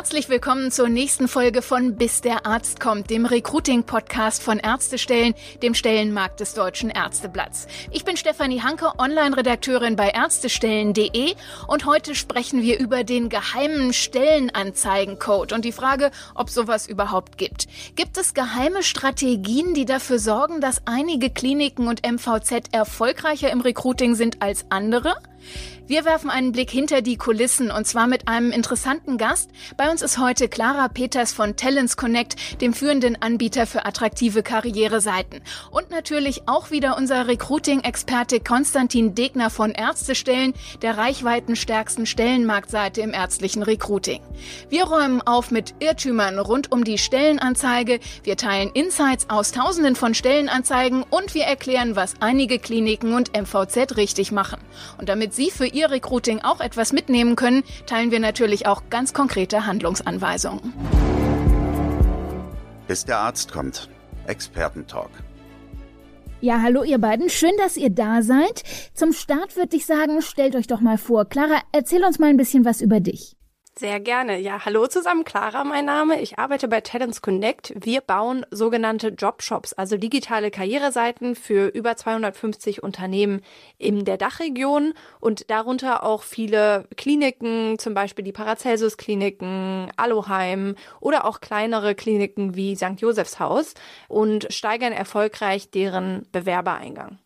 Herzlich willkommen zur nächsten Folge von Bis der Arzt kommt, dem Recruiting-Podcast von Ärztestellen, dem Stellenmarkt des Deutschen Ärzteblatts. Ich bin Stefanie Hanke, Online-Redakteurin bei Ärztestellen.de und heute sprechen wir über den geheimen Stellenanzeigencode und die Frage, ob sowas überhaupt gibt. Gibt es geheime Strategien, die dafür sorgen, dass einige Kliniken und MVZ erfolgreicher im Recruiting sind als andere? Wir werfen einen Blick hinter die Kulissen und zwar mit einem interessanten Gast. Bei uns ist heute Clara Peters von Talents Connect, dem führenden Anbieter für attraktive Karriereseiten. Und natürlich auch wieder unser Recruiting-Experte Konstantin Degner von Ärztestellen, der reichweitenstärksten Stellenmarktseite im ärztlichen Recruiting. Wir räumen auf mit Irrtümern rund um die Stellenanzeige, wir teilen Insights aus tausenden von Stellenanzeigen und wir erklären, was einige Kliniken und MVZ richtig machen. Und damit Sie für Ihr Recruiting auch etwas mitnehmen können, teilen wir natürlich auch ganz konkrete Handlungsanweisungen. Bis der Arzt kommt. Expertentalk. Ja, hallo ihr beiden. Schön, dass ihr da seid. Zum Start würde ich sagen, stellt euch doch mal vor. Clara, erzähl uns mal ein bisschen was über dich. Sehr gerne. Ja, hallo zusammen, Clara, mein Name. Ich arbeite bei Talents Connect. Wir bauen sogenannte Jobshops, also digitale Karriereseiten für über 250 Unternehmen in der Dachregion und darunter auch viele Kliniken, zum Beispiel die Paracelsus Kliniken, Aloheim oder auch kleinere Kliniken wie St. Josephs Haus und steigern erfolgreich deren Bewerbereingang.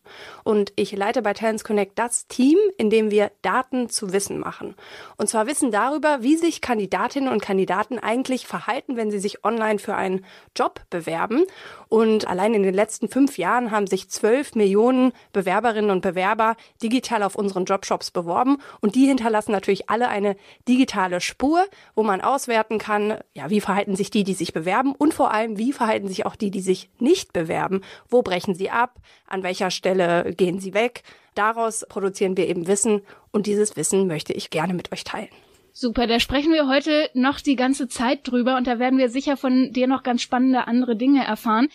Und ich leite bei Talents Connect das Team, in dem wir Daten zu Wissen machen. Und zwar Wissen darüber, wie sich Kandidatinnen und Kandidaten eigentlich verhalten, wenn sie sich online für einen Job bewerben. Und allein in den letzten fünf Jahren haben sich zwölf Millionen Bewerberinnen und Bewerber digital auf unseren Jobshops beworben. Und die hinterlassen natürlich alle eine digitale Spur, wo man auswerten kann, ja, wie verhalten sich die, die sich bewerben und vor allem, wie verhalten sich auch die, die sich nicht bewerben. Wo brechen sie ab? An welcher Stelle gehen sie weg? Daraus produzieren wir eben Wissen und dieses Wissen möchte ich gerne mit euch teilen. Super, da sprechen wir heute noch die ganze Zeit drüber und da werden wir sicher von dir noch ganz spannende andere Dinge erfahren.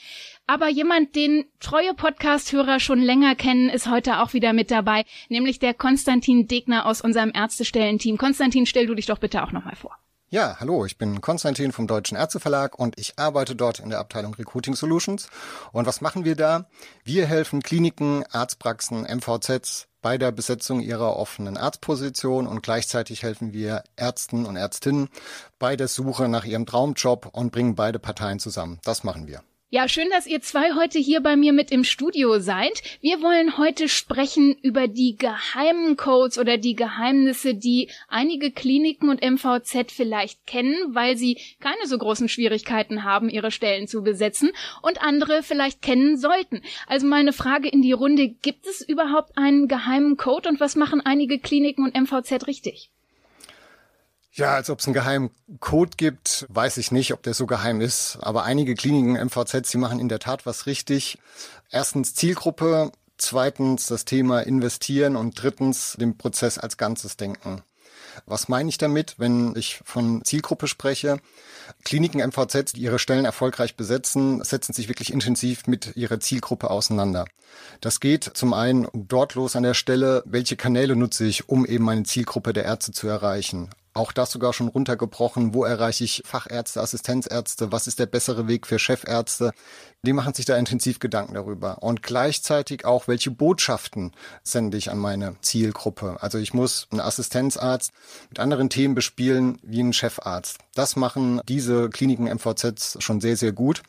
Aber jemand, den treue Podcast-Hörer schon länger kennen, ist heute auch wieder mit dabei, nämlich der Konstantin Degner aus unserem Ärztestellenteam. Konstantin, stell du dich doch bitte auch nochmal vor. Ja, hallo, ich bin Konstantin vom Deutschen Ärzteverlag und ich arbeite dort in der Abteilung Recruiting Solutions. Und was machen wir da? Wir helfen Kliniken, Arztpraxen, MVZs bei der Besetzung ihrer offenen Arztposition und gleichzeitig helfen wir Ärzten und Ärztinnen bei der Suche nach ihrem Traumjob und bringen beide Parteien zusammen. Das machen wir. Ja, schön, dass ihr zwei heute hier bei mir mit im Studio seid. Wir wollen heute sprechen über die geheimen Codes oder die Geheimnisse, die einige Kliniken und MVZ vielleicht kennen, weil sie keine so großen Schwierigkeiten haben, ihre Stellen zu besetzen und andere vielleicht kennen sollten. Also meine Frage in die Runde, gibt es überhaupt einen geheimen Code und was machen einige Kliniken und MVZ richtig? Ja, als ob es einen geheimen Code gibt, weiß ich nicht, ob der so geheim ist. Aber einige Kliniken MVZ, die machen in der Tat was richtig. Erstens Zielgruppe, zweitens das Thema investieren und drittens den Prozess als Ganzes denken. Was meine ich damit, wenn ich von Zielgruppe spreche? Kliniken MVZ, die ihre Stellen erfolgreich besetzen, setzen sich wirklich intensiv mit ihrer Zielgruppe auseinander. Das geht zum einen dort los an der Stelle, welche Kanäle nutze ich, um eben meine Zielgruppe der Ärzte zu erreichen. Auch das sogar schon runtergebrochen. Wo erreiche ich Fachärzte, Assistenzärzte? Was ist der bessere Weg für Chefärzte? Die machen sich da intensiv Gedanken darüber. Und gleichzeitig auch, welche Botschaften sende ich an meine Zielgruppe? Also ich muss einen Assistenzarzt mit anderen Themen bespielen wie einen Chefarzt. Das machen diese Kliniken MVZs schon sehr, sehr gut.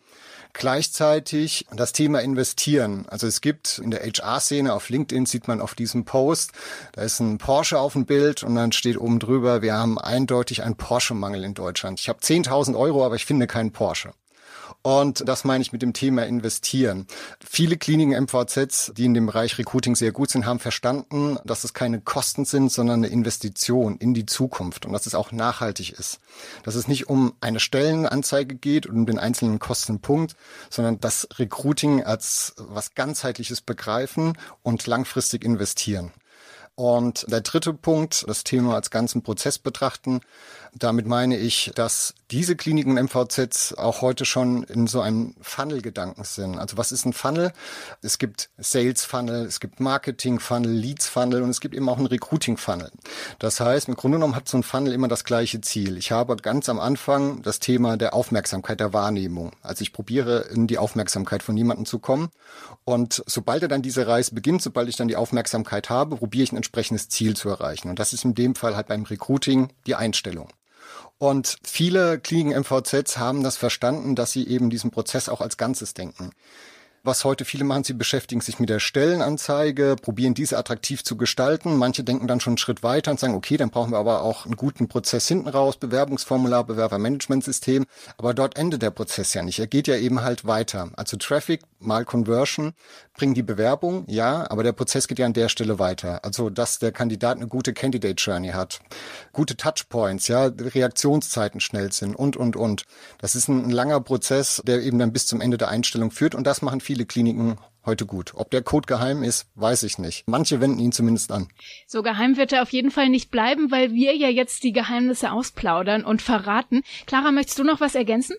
Gleichzeitig das Thema investieren. Also es gibt in der HR-Szene auf LinkedIn sieht man auf diesem Post, da ist ein Porsche auf dem Bild und dann steht oben drüber, wir haben eindeutig einen Porsche-Mangel in Deutschland. Ich habe 10.000 Euro, aber ich finde keinen Porsche. Und das meine ich mit dem Thema investieren. Viele Kliniken MVZs, die in dem Bereich Recruiting sehr gut sind, haben verstanden, dass es keine Kosten sind, sondern eine Investition in die Zukunft und dass es auch nachhaltig ist. Dass es nicht um eine Stellenanzeige geht und um den einzelnen Kostenpunkt, sondern das Recruiting als was ganzheitliches begreifen und langfristig investieren. Und der dritte Punkt, das Thema als ganzen Prozess betrachten. Damit meine ich, dass diese Kliniken MVZs auch heute schon in so einem Funnel-Gedanken sind. Also was ist ein Funnel? Es gibt Sales-Funnel, es gibt Marketing-Funnel, Leads-Funnel und es gibt eben auch einen Recruiting-Funnel. Das heißt, im Grunde genommen hat so ein Funnel immer das gleiche Ziel. Ich habe ganz am Anfang das Thema der Aufmerksamkeit, der Wahrnehmung. Also ich probiere in die Aufmerksamkeit von jemandem zu kommen und sobald er dann diese Reise beginnt, sobald ich dann die Aufmerksamkeit habe, probiere ich ein entsprechendes Ziel zu erreichen. Und das ist in dem Fall halt beim Recruiting die Einstellung. Und viele Kliniken MVZs haben das verstanden, dass sie eben diesen Prozess auch als Ganzes denken. Was heute viele machen, sie beschäftigen sich mit der Stellenanzeige, probieren diese attraktiv zu gestalten. Manche denken dann schon einen Schritt weiter und sagen, okay, dann brauchen wir aber auch einen guten Prozess hinten raus, Bewerbungsformular, Bewerbermanagementsystem. Aber dort endet der Prozess ja nicht. Er geht ja eben halt weiter. Also Traffic mal Conversion bringen die Bewerbung, ja, aber der Prozess geht ja an der Stelle weiter. Also, dass der Kandidat eine gute Candidate Journey hat, gute Touchpoints, ja, Reaktionszeiten schnell sind und, und, und. Das ist ein, ein langer Prozess, der eben dann bis zum Ende der Einstellung führt und das machen viele viele Kliniken heute gut. Ob der Code geheim ist, weiß ich nicht. Manche wenden ihn zumindest an. So geheim wird er auf jeden Fall nicht bleiben, weil wir ja jetzt die Geheimnisse ausplaudern und verraten. Clara, möchtest du noch was ergänzen?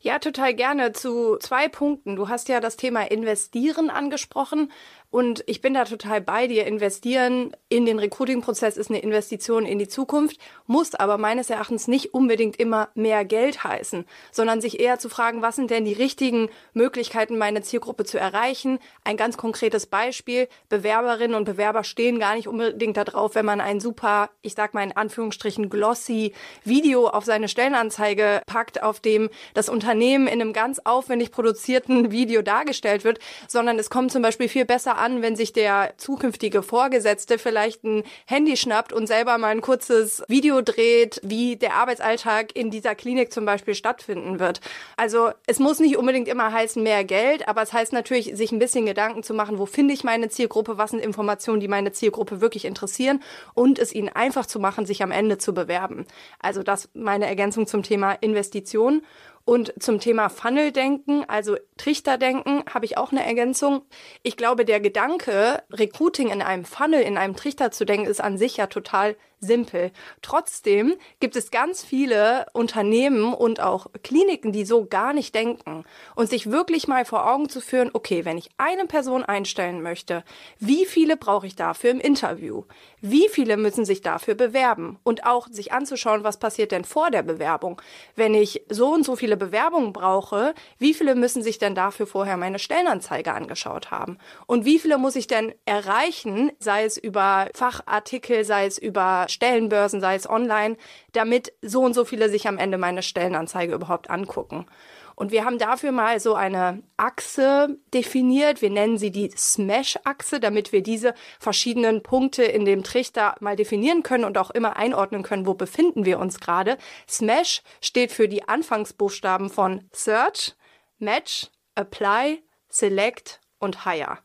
Ja, total gerne zu zwei Punkten. Du hast ja das Thema Investieren angesprochen. Und ich bin da total bei dir. Investieren in den Recruiting-Prozess ist eine Investition in die Zukunft, muss aber meines Erachtens nicht unbedingt immer mehr Geld heißen, sondern sich eher zu fragen, was sind denn die richtigen Möglichkeiten, meine Zielgruppe zu erreichen? Ein ganz konkretes Beispiel. Bewerberinnen und Bewerber stehen gar nicht unbedingt darauf, wenn man ein super, ich sag mal in Anführungsstrichen, glossy Video auf seine Stellenanzeige packt, auf dem das Unternehmen in einem ganz aufwendig produzierten Video dargestellt wird, sondern es kommt zum Beispiel viel besser an, wenn sich der zukünftige Vorgesetzte vielleicht ein Handy schnappt und selber mal ein kurzes Video dreht, wie der Arbeitsalltag in dieser Klinik zum Beispiel stattfinden wird. Also es muss nicht unbedingt immer heißen mehr Geld, aber es heißt natürlich, sich ein bisschen Gedanken zu machen, wo finde ich meine Zielgruppe, was sind Informationen, die meine Zielgruppe wirklich interessieren und es ihnen einfach zu machen, sich am Ende zu bewerben. Also das meine Ergänzung zum Thema Investition. Und zum Thema Funnel-Denken, also Trichterdenken, habe ich auch eine Ergänzung. Ich glaube, der Gedanke, Recruiting in einem Funnel, in einem Trichter zu denken, ist an sich ja total simpel. Trotzdem gibt es ganz viele Unternehmen und auch Kliniken, die so gar nicht denken und sich wirklich mal vor Augen zu führen, okay, wenn ich eine Person einstellen möchte, wie viele brauche ich dafür im Interview? Wie viele müssen sich dafür bewerben? Und auch sich anzuschauen, was passiert denn vor der Bewerbung? Wenn ich so und so viele Bewerbungen brauche, wie viele müssen sich denn dafür vorher meine Stellenanzeige angeschaut haben? Und wie viele muss ich denn erreichen, sei es über Fachartikel, sei es über Stellenbörsen, sei es online, damit so und so viele sich am Ende meine Stellenanzeige überhaupt angucken. Und wir haben dafür mal so eine Achse definiert. Wir nennen sie die Smash-Achse, damit wir diese verschiedenen Punkte in dem Trichter mal definieren können und auch immer einordnen können, wo befinden wir uns gerade. Smash steht für die Anfangsbuchstaben von Search, Match, Apply, Select und Hire.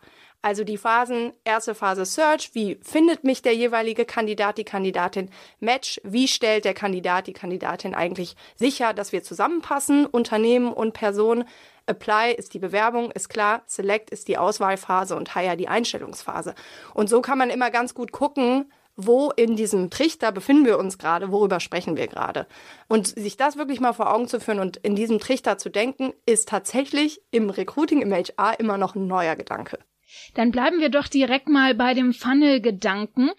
Also die Phasen, erste Phase Search, wie findet mich der jeweilige Kandidat, die Kandidatin, Match, wie stellt der Kandidat, die Kandidatin eigentlich sicher, dass wir zusammenpassen, Unternehmen und Person, Apply ist die Bewerbung, ist klar, Select ist die Auswahlphase und Hire die Einstellungsphase. Und so kann man immer ganz gut gucken, wo in diesem Trichter befinden wir uns gerade, worüber sprechen wir gerade. Und sich das wirklich mal vor Augen zu führen und in diesem Trichter zu denken, ist tatsächlich im Recruiting, im HR immer noch ein neuer Gedanke. Dann bleiben wir doch direkt mal bei dem Funnel-Gedanken.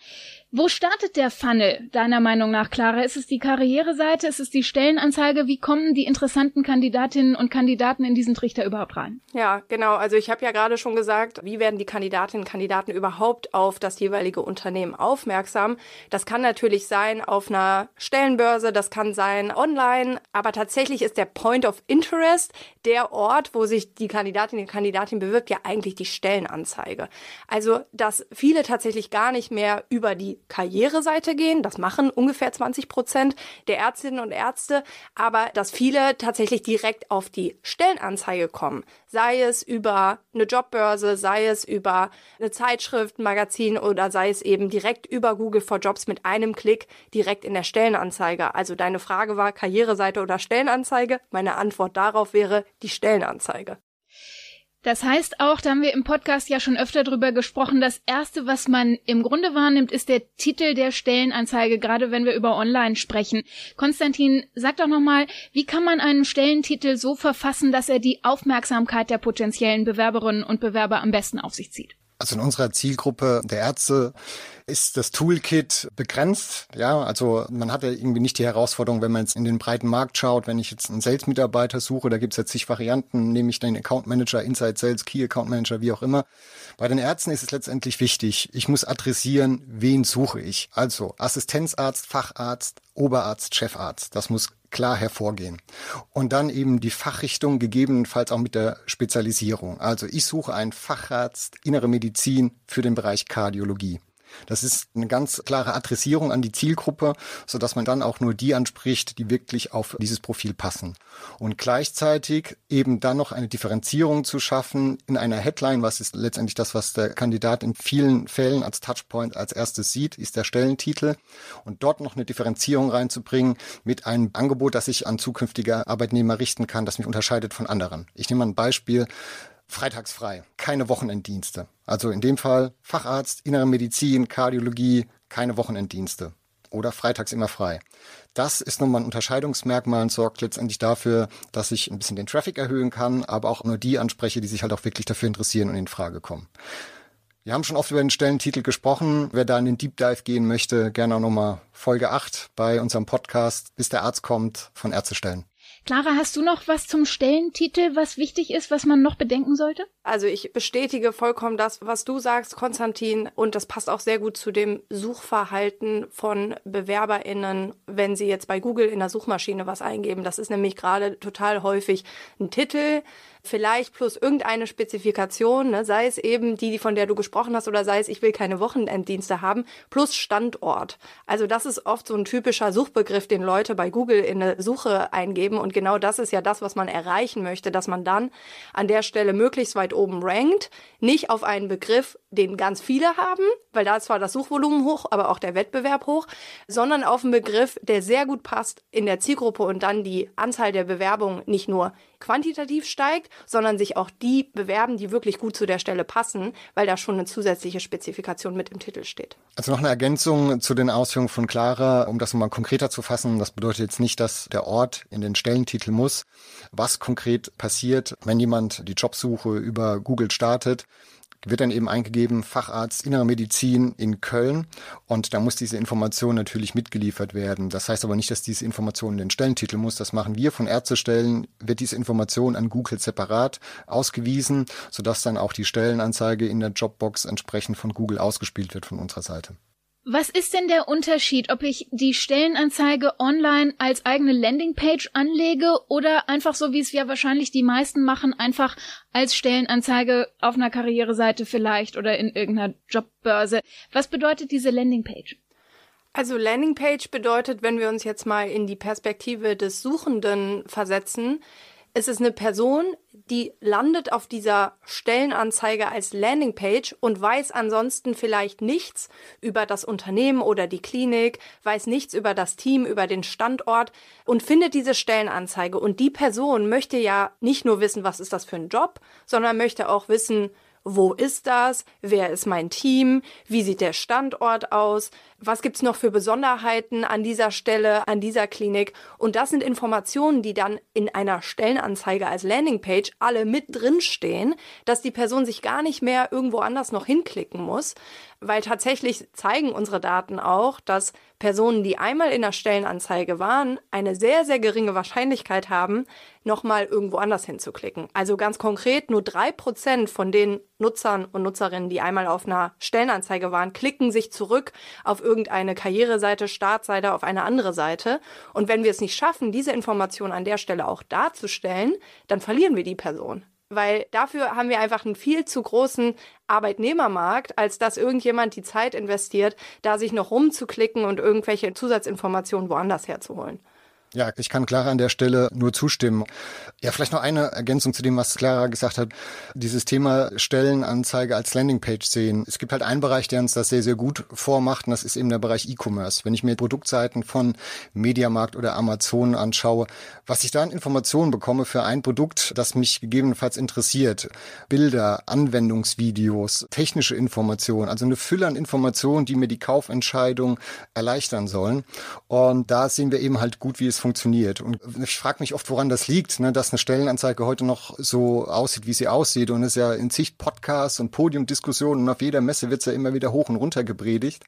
Wo startet der Funnel, deiner Meinung nach, Clara? Ist es die Karriereseite? Ist es die Stellenanzeige? Wie kommen die interessanten Kandidatinnen und Kandidaten in diesen Trichter überhaupt rein? Ja, genau. Also ich habe ja gerade schon gesagt, wie werden die Kandidatinnen und Kandidaten überhaupt auf das jeweilige Unternehmen aufmerksam? Das kann natürlich sein auf einer Stellenbörse, das kann sein online, aber tatsächlich ist der Point of Interest der Ort, wo sich die Kandidatin, die Kandidatin bewirbt, ja eigentlich die Stellenanzeige. Also, dass viele tatsächlich gar nicht mehr über die Karriereseite gehen. Das machen ungefähr 20 Prozent der Ärztinnen und Ärzte. Aber dass viele tatsächlich direkt auf die Stellenanzeige kommen. Sei es über eine Jobbörse, sei es über eine Zeitschrift, ein Magazin oder sei es eben direkt über Google for Jobs mit einem Klick direkt in der Stellenanzeige. Also deine Frage war Karriereseite oder Stellenanzeige. Meine Antwort darauf wäre die Stellenanzeige. Das heißt auch, da haben wir im Podcast ja schon öfter drüber gesprochen, das erste, was man im Grunde wahrnimmt, ist der Titel der Stellenanzeige, gerade wenn wir über Online sprechen. Konstantin, sag doch nochmal, wie kann man einen Stellentitel so verfassen, dass er die Aufmerksamkeit der potenziellen Bewerberinnen und Bewerber am besten auf sich zieht? Also in unserer Zielgruppe der Ärzte ist das Toolkit begrenzt. Ja, also man hat ja irgendwie nicht die Herausforderung, wenn man jetzt in den breiten Markt schaut, wenn ich jetzt einen Sales-Mitarbeiter suche, da gibt es jetzt zig Varianten, nehme ich den Account Manager, Inside Sales, Key Account Manager, wie auch immer. Bei den Ärzten ist es letztendlich wichtig, ich muss adressieren, wen suche ich. Also Assistenzarzt, Facharzt, Oberarzt, Chefarzt. Das muss klar hervorgehen. Und dann eben die Fachrichtung, gegebenenfalls auch mit der Spezialisierung. Also ich suche einen Facharzt Innere Medizin für den Bereich Kardiologie. Das ist eine ganz klare Adressierung an die Zielgruppe, so dass man dann auch nur die anspricht, die wirklich auf dieses Profil passen. Und gleichzeitig eben dann noch eine Differenzierung zu schaffen in einer Headline, was ist letztendlich das, was der Kandidat in vielen Fällen als Touchpoint als erstes sieht, ist der Stellentitel. Und dort noch eine Differenzierung reinzubringen mit einem Angebot, das sich an zukünftige Arbeitnehmer richten kann, das mich unterscheidet von anderen. Ich nehme mal ein Beispiel freitags frei, keine Wochenenddienste. Also in dem Fall Facharzt, Innere Medizin, Kardiologie, keine Wochenenddienste. Oder freitags immer frei. Das ist nochmal ein Unterscheidungsmerkmal und sorgt letztendlich dafür, dass ich ein bisschen den Traffic erhöhen kann, aber auch nur die anspreche, die sich halt auch wirklich dafür interessieren und in Frage kommen. Wir haben schon oft über den Stellentitel gesprochen. Wer da in den Deep Dive gehen möchte, gerne auch nochmal Folge 8 bei unserem Podcast, bis der Arzt kommt, von Ärztestellen. Clara, hast du noch was zum Stellentitel, was wichtig ist, was man noch bedenken sollte? Also ich bestätige vollkommen das, was du sagst, Konstantin, und das passt auch sehr gut zu dem Suchverhalten von BewerberInnen, wenn sie jetzt bei Google in der Suchmaschine was eingeben. Das ist nämlich gerade total häufig ein Titel, vielleicht plus irgendeine Spezifikation, ne, sei es eben die, von der du gesprochen hast, oder sei es, ich will keine Wochenenddienste haben, plus Standort. Also das ist oft so ein typischer Suchbegriff, den Leute bei Google in eine Suche eingeben. Und genau das ist ja das, was man erreichen möchte, dass man dann an der Stelle möglichst weit oben rankt, nicht auf einen Begriff, den ganz viele haben, weil da ist zwar das Suchvolumen hoch, aber auch der Wettbewerb hoch, sondern auf einen Begriff, der sehr gut passt in der Zielgruppe und dann die Anzahl der Bewerbungen nicht nur quantitativ steigt, sondern sich auch die bewerben, die wirklich gut zu der Stelle passen, weil da schon eine zusätzliche Spezifikation mit im Titel steht. Also noch eine Ergänzung zu den Ausführungen von Clara, um das nochmal konkreter zu fassen. Das bedeutet jetzt nicht, dass der Ort in den Stellentitel muss. Was konkret passiert, wenn jemand die Jobsuche über Google startet, wird dann eben eingegeben Facharzt Innere Medizin in Köln und da muss diese Information natürlich mitgeliefert werden. Das heißt aber nicht, dass diese Information in den Stellentitel muss. Das machen wir von Ärztestellen, wird diese Information an Google separat ausgewiesen, sodass dann auch die Stellenanzeige in der Jobbox entsprechend von Google ausgespielt wird von unserer Seite. Was ist denn der Unterschied, ob ich die Stellenanzeige online als eigene Landingpage anlege oder einfach so, wie es ja wahrscheinlich die meisten machen, einfach als Stellenanzeige auf einer Karriereseite vielleicht oder in irgendeiner Jobbörse? Was bedeutet diese Landingpage? Also Landingpage bedeutet, wenn wir uns jetzt mal in die Perspektive des Suchenden versetzen, es ist eine Person, die landet auf dieser Stellenanzeige als Landingpage und weiß ansonsten vielleicht nichts über das Unternehmen oder die Klinik, weiß nichts über das Team, über den Standort und findet diese Stellenanzeige. Und die Person möchte ja nicht nur wissen, was ist das für ein Job, sondern möchte auch wissen, wo ist das? Wer ist mein Team? Wie sieht der Standort aus? Was gibt's noch für Besonderheiten an dieser Stelle, an dieser Klinik? Und das sind Informationen, die dann in einer Stellenanzeige als Landingpage alle mit drinstehen, dass die Person sich gar nicht mehr irgendwo anders noch hinklicken muss, weil tatsächlich zeigen unsere Daten auch, dass Personen, die einmal in der Stellenanzeige waren, eine sehr, sehr geringe Wahrscheinlichkeit haben, nochmal irgendwo anders hinzuklicken. Also ganz konkret, nur drei Prozent von den Nutzern und Nutzerinnen, die einmal auf einer Stellenanzeige waren, klicken sich zurück auf irgendeine Karriereseite, Startseite, auf eine andere Seite. Und wenn wir es nicht schaffen, diese Information an der Stelle auch darzustellen, dann verlieren wir die Person weil dafür haben wir einfach einen viel zu großen Arbeitnehmermarkt, als dass irgendjemand die Zeit investiert, da sich noch rumzuklicken und irgendwelche Zusatzinformationen woanders herzuholen. Ja, ich kann Clara an der Stelle nur zustimmen. Ja, vielleicht noch eine Ergänzung zu dem, was Clara gesagt hat. Dieses Thema Stellenanzeige als Landingpage sehen. Es gibt halt einen Bereich, der uns das sehr, sehr gut vormacht, und das ist eben der Bereich E-Commerce. Wenn ich mir Produktseiten von Mediamarkt oder Amazon anschaue, was ich da an Informationen bekomme für ein Produkt, das mich gegebenenfalls interessiert. Bilder, Anwendungsvideos, technische Informationen, also eine Fülle an Informationen, die mir die Kaufentscheidung erleichtern sollen. Und da sehen wir eben halt gut, wie es funktioniert. Und ich frage mich oft, woran das liegt, ne, dass eine Stellenanzeige heute noch so aussieht, wie sie aussieht. Und es ist ja in Sicht Podcasts und Podiumdiskussionen und auf jeder Messe wird es ja immer wieder hoch und runter gepredigt.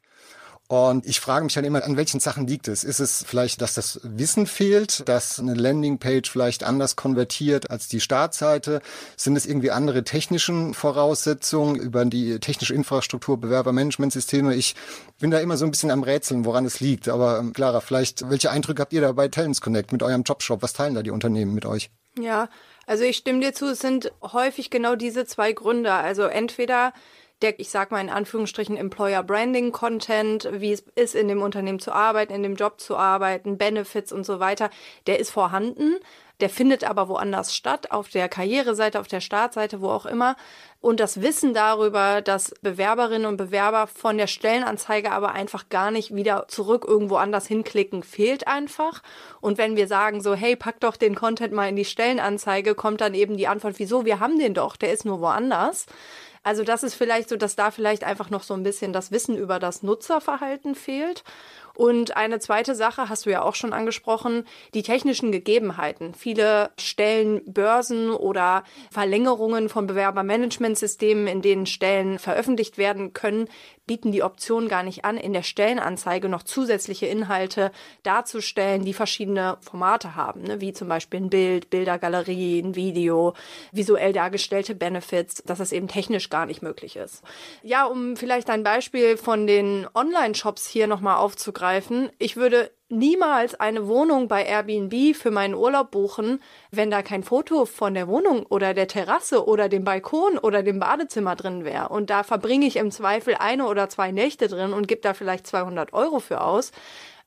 Und ich frage mich halt immer, an welchen Sachen liegt es? Ist es vielleicht, dass das Wissen fehlt, dass eine Landingpage vielleicht anders konvertiert als die Startseite? Sind es irgendwie andere technischen Voraussetzungen über die technische Infrastruktur, Bewerbermanagementsysteme? Ich bin da immer so ein bisschen am Rätseln, woran es liegt. Aber ähm, Clara, vielleicht, welche Eindrücke habt ihr da bei Talents Connect mit eurem Jobshop? Was teilen da die Unternehmen mit euch? Ja, also ich stimme dir zu, es sind häufig genau diese zwei Gründe. Also entweder der, ich sag mal in Anführungsstrichen, Employer Branding Content, wie es ist, in dem Unternehmen zu arbeiten, in dem Job zu arbeiten, Benefits und so weiter, der ist vorhanden. Der findet aber woanders statt, auf der Karriereseite, auf der Startseite, wo auch immer. Und das Wissen darüber, dass Bewerberinnen und Bewerber von der Stellenanzeige aber einfach gar nicht wieder zurück irgendwo anders hinklicken, fehlt einfach. Und wenn wir sagen so, hey, pack doch den Content mal in die Stellenanzeige, kommt dann eben die Antwort, wieso, wir haben den doch, der ist nur woanders. Also das ist vielleicht so, dass da vielleicht einfach noch so ein bisschen das Wissen über das Nutzerverhalten fehlt. Und eine zweite Sache hast du ja auch schon angesprochen, die technischen Gegebenheiten. Viele Stellen Börsen oder Verlängerungen von Bewerbermanagementsystemen, in denen Stellen veröffentlicht werden können, bieten die Option gar nicht an, in der Stellenanzeige noch zusätzliche Inhalte darzustellen, die verschiedene Formate haben, ne? wie zum Beispiel ein Bild, Bildergalerie, ein Video, visuell dargestellte Benefits, dass es eben technisch gar nicht möglich ist. Ja, um vielleicht ein Beispiel von den Online-Shops hier nochmal aufzugreifen. Ich würde niemals eine Wohnung bei Airbnb für meinen Urlaub buchen, wenn da kein Foto von der Wohnung oder der Terrasse oder dem Balkon oder dem Badezimmer drin wäre. Und da verbringe ich im Zweifel eine oder zwei Nächte drin und gebe da vielleicht 200 Euro für aus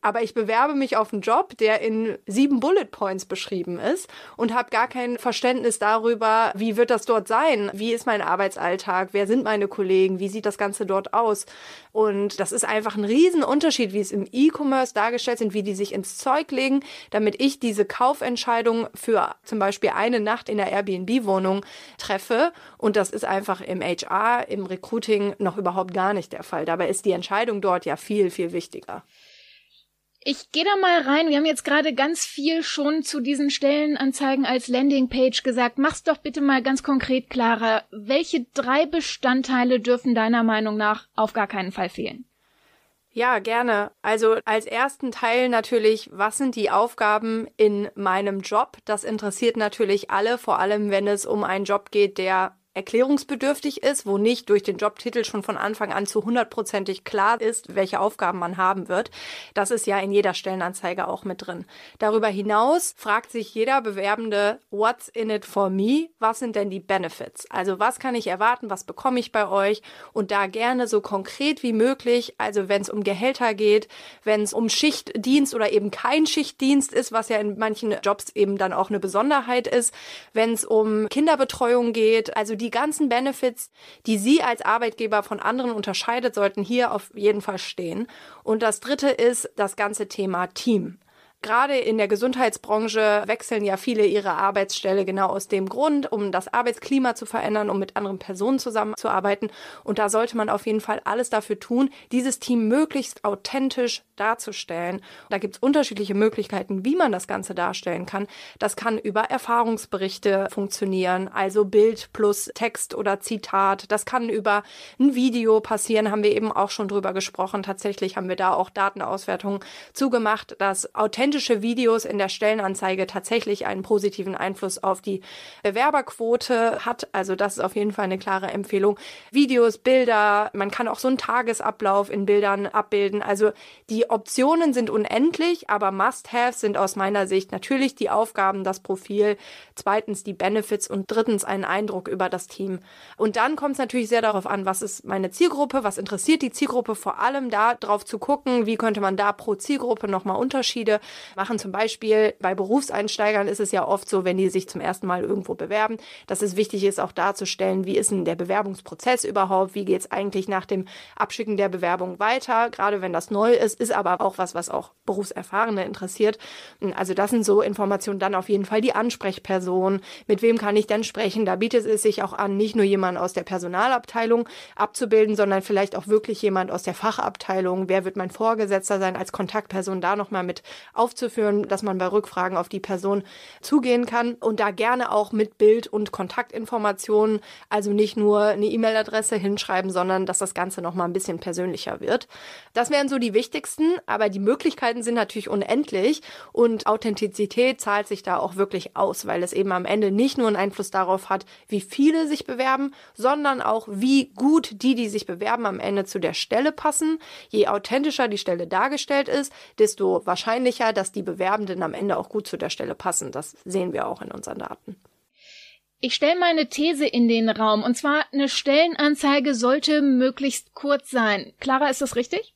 aber ich bewerbe mich auf einen Job, der in sieben Bullet Points beschrieben ist und habe gar kein Verständnis darüber, wie wird das dort sein, wie ist mein Arbeitsalltag, wer sind meine Kollegen, wie sieht das Ganze dort aus. Und das ist einfach ein Riesenunterschied, wie es im E-Commerce dargestellt sind, wie die sich ins Zeug legen, damit ich diese Kaufentscheidung für zum Beispiel eine Nacht in der Airbnb-Wohnung treffe. Und das ist einfach im HR, im Recruiting noch überhaupt gar nicht der Fall. Dabei ist die Entscheidung dort ja viel, viel wichtiger. Ich gehe da mal rein. Wir haben jetzt gerade ganz viel schon zu diesen Stellenanzeigen als Landingpage gesagt. Mach's doch bitte mal ganz konkret klarer. Welche drei Bestandteile dürfen deiner Meinung nach auf gar keinen Fall fehlen? Ja, gerne. Also als ersten Teil natürlich, was sind die Aufgaben in meinem Job? Das interessiert natürlich alle, vor allem wenn es um einen Job geht, der erklärungsbedürftig ist, wo nicht durch den Jobtitel schon von Anfang an zu hundertprozentig klar ist, welche Aufgaben man haben wird. Das ist ja in jeder Stellenanzeige auch mit drin. Darüber hinaus fragt sich jeder Bewerbende, what's in it for me? Was sind denn die Benefits? Also was kann ich erwarten? Was bekomme ich bei euch? Und da gerne so konkret wie möglich. Also wenn es um Gehälter geht, wenn es um Schichtdienst oder eben kein Schichtdienst ist, was ja in manchen Jobs eben dann auch eine Besonderheit ist, wenn es um Kinderbetreuung geht, also die die ganzen Benefits, die Sie als Arbeitgeber von anderen unterscheidet, sollten hier auf jeden Fall stehen. Und das dritte ist das ganze Thema Team. Gerade in der Gesundheitsbranche wechseln ja viele ihre Arbeitsstelle genau aus dem Grund, um das Arbeitsklima zu verändern, um mit anderen Personen zusammenzuarbeiten. Und da sollte man auf jeden Fall alles dafür tun, dieses Team möglichst authentisch darzustellen. Da gibt es unterschiedliche Möglichkeiten, wie man das Ganze darstellen kann. Das kann über Erfahrungsberichte funktionieren, also Bild plus Text oder Zitat. Das kann über ein Video passieren, haben wir eben auch schon drüber gesprochen. Tatsächlich haben wir da auch Datenauswertungen zugemacht, dass authentisch authentische Videos in der Stellenanzeige tatsächlich einen positiven Einfluss auf die Bewerberquote hat. Also das ist auf jeden Fall eine klare Empfehlung. Videos, Bilder, man kann auch so einen Tagesablauf in Bildern abbilden. Also die Optionen sind unendlich, aber Must-Haves sind aus meiner Sicht natürlich die Aufgaben, das Profil, zweitens die Benefits und drittens einen Eindruck über das Team. Und dann kommt es natürlich sehr darauf an, was ist meine Zielgruppe, was interessiert die Zielgruppe, vor allem da drauf zu gucken, wie könnte man da pro Zielgruppe nochmal Unterschiede machen. Zum Beispiel bei Berufseinsteigern ist es ja oft so, wenn die sich zum ersten Mal irgendwo bewerben, dass es wichtig ist, auch darzustellen, wie ist denn der Bewerbungsprozess überhaupt, wie geht es eigentlich nach dem Abschicken der Bewerbung weiter, gerade wenn das neu ist, ist aber auch was, was auch Berufserfahrene interessiert. Also das sind so Informationen, dann auf jeden Fall die Ansprechperson, mit wem kann ich denn sprechen, da bietet es sich auch an, nicht nur jemand aus der Personalabteilung abzubilden, sondern vielleicht auch wirklich jemand aus der Fachabteilung, wer wird mein Vorgesetzter sein, als Kontaktperson da nochmal mit aufzuführen, dass man bei Rückfragen auf die Person zugehen kann und da gerne auch mit Bild und Kontaktinformationen, also nicht nur eine E-Mail-Adresse hinschreiben, sondern dass das Ganze nochmal ein bisschen persönlicher wird. Das wären so die wichtigsten, aber die Möglichkeiten sind natürlich unendlich und Authentizität zahlt sich da auch wirklich aus, weil es eben am Ende nicht nur einen Einfluss darauf hat, wie viele sich bewerben, sondern auch wie gut die, die sich bewerben, am Ende zu der Stelle passen. Je authentischer die Stelle dargestellt ist, desto wahrscheinlicher, dass die Bewerbenden am Ende auch gut zu der Stelle passen. Das sehen wir auch in unseren Daten. Ich stelle meine These in den Raum, und zwar eine Stellenanzeige sollte möglichst kurz sein. Clara, ist das richtig?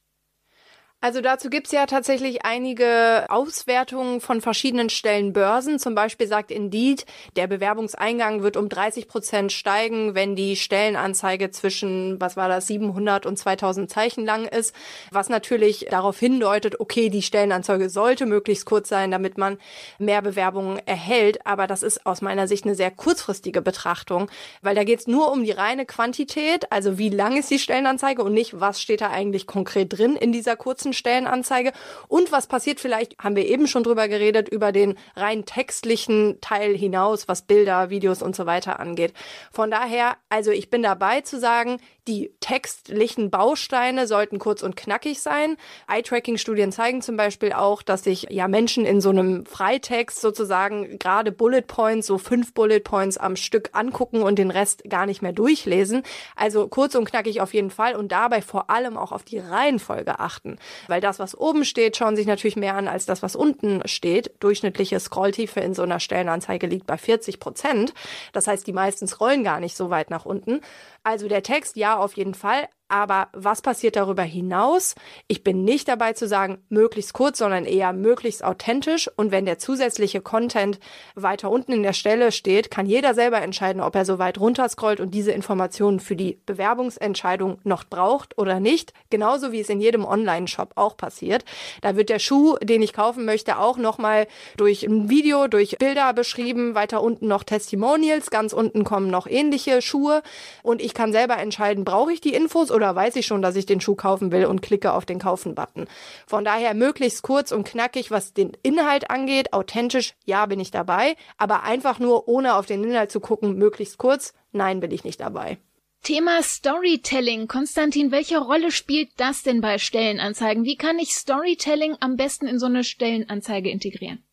Also dazu gibt's ja tatsächlich einige Auswertungen von verschiedenen Stellenbörsen. Zum Beispiel sagt Indeed, der Bewerbungseingang wird um 30 Prozent steigen, wenn die Stellenanzeige zwischen, was war das, 700 und 2000 Zeichen lang ist. Was natürlich darauf hindeutet, okay, die Stellenanzeige sollte möglichst kurz sein, damit man mehr Bewerbungen erhält. Aber das ist aus meiner Sicht eine sehr kurzfristige Betrachtung, weil da geht's nur um die reine Quantität, also wie lang ist die Stellenanzeige und nicht, was steht da eigentlich konkret drin in dieser kurzen kurzen Stellenanzeige. Und was passiert vielleicht, haben wir eben schon drüber geredet, über den rein textlichen Teil hinaus, was Bilder, Videos und so weiter angeht. Von daher, also ich bin dabei zu sagen, die textlichen Bausteine sollten kurz und knackig sein. Eye-Tracking-Studien zeigen zum Beispiel auch, dass sich ja Menschen in so einem Freitext sozusagen gerade Bullet Points, so fünf Bullet Points am Stück angucken und den Rest gar nicht mehr durchlesen. Also kurz und knackig auf jeden Fall und dabei vor allem auch auf die Reihenfolge achten. Weil das, was oben steht, schauen sich natürlich mehr an als das, was unten steht. Durchschnittliche Scrolltiefe in so einer Stellenanzeige liegt bei 40 Prozent. Das heißt, die meisten scrollen gar nicht so weit nach unten. Also der Text, ja, auf jeden Fall. Aber was passiert darüber hinaus? Ich bin nicht dabei zu sagen, möglichst kurz, sondern eher möglichst authentisch. Und wenn der zusätzliche Content weiter unten in der Stelle steht, kann jeder selber entscheiden, ob er so weit runterscrollt und diese Informationen für die Bewerbungsentscheidung noch braucht oder nicht. Genauso wie es in jedem Online-Shop auch passiert. Da wird der Schuh, den ich kaufen möchte, auch nochmal durch ein Video, durch Bilder beschrieben. Weiter unten noch Testimonials. Ganz unten kommen noch ähnliche Schuhe. Und ich kann selber entscheiden, brauche ich die Infos oder oder weiß ich schon, dass ich den Schuh kaufen will und klicke auf den Kaufen-Button. Von daher möglichst kurz und knackig, was den Inhalt angeht. Authentisch, ja, bin ich dabei. Aber einfach nur, ohne auf den Inhalt zu gucken, möglichst kurz, nein, bin ich nicht dabei. Thema Storytelling. Konstantin, welche Rolle spielt das denn bei Stellenanzeigen? Wie kann ich Storytelling am besten in so eine Stellenanzeige integrieren?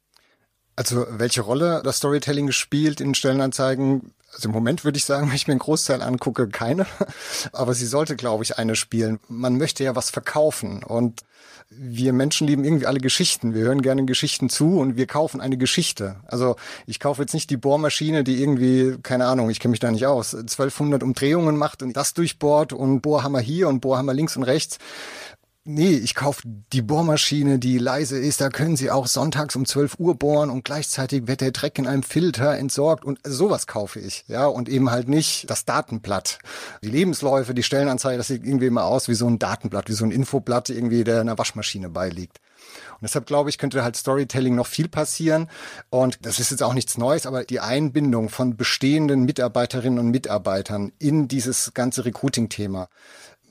Also welche Rolle das Storytelling spielt in Stellenanzeigen, also im Moment würde ich sagen, wenn ich mir einen Großteil angucke, keine. Aber sie sollte, glaube ich, eine spielen. Man möchte ja was verkaufen und wir Menschen lieben irgendwie alle Geschichten. Wir hören gerne Geschichten zu und wir kaufen eine Geschichte. Also ich kaufe jetzt nicht die Bohrmaschine, die irgendwie, keine Ahnung, ich kenne mich da nicht aus, 1200 Umdrehungen macht und das durchbohrt und Bohrhammer hier und Bohrhammer links und rechts nee, ich kaufe die Bohrmaschine, die leise ist, da können Sie auch sonntags um 12 Uhr bohren und gleichzeitig wird der Dreck in einem Filter entsorgt und sowas kaufe ich, ja, und eben halt nicht das Datenblatt. Die Lebensläufe, die Stellenanzeige, das sieht irgendwie immer aus wie so ein Datenblatt, wie so ein Infoblatt irgendwie, der einer Waschmaschine beiliegt. Und deshalb glaube ich, könnte halt Storytelling noch viel passieren. Und das ist jetzt auch nichts Neues, aber die Einbindung von bestehenden Mitarbeiterinnen und Mitarbeitern in dieses ganze Recruiting-Thema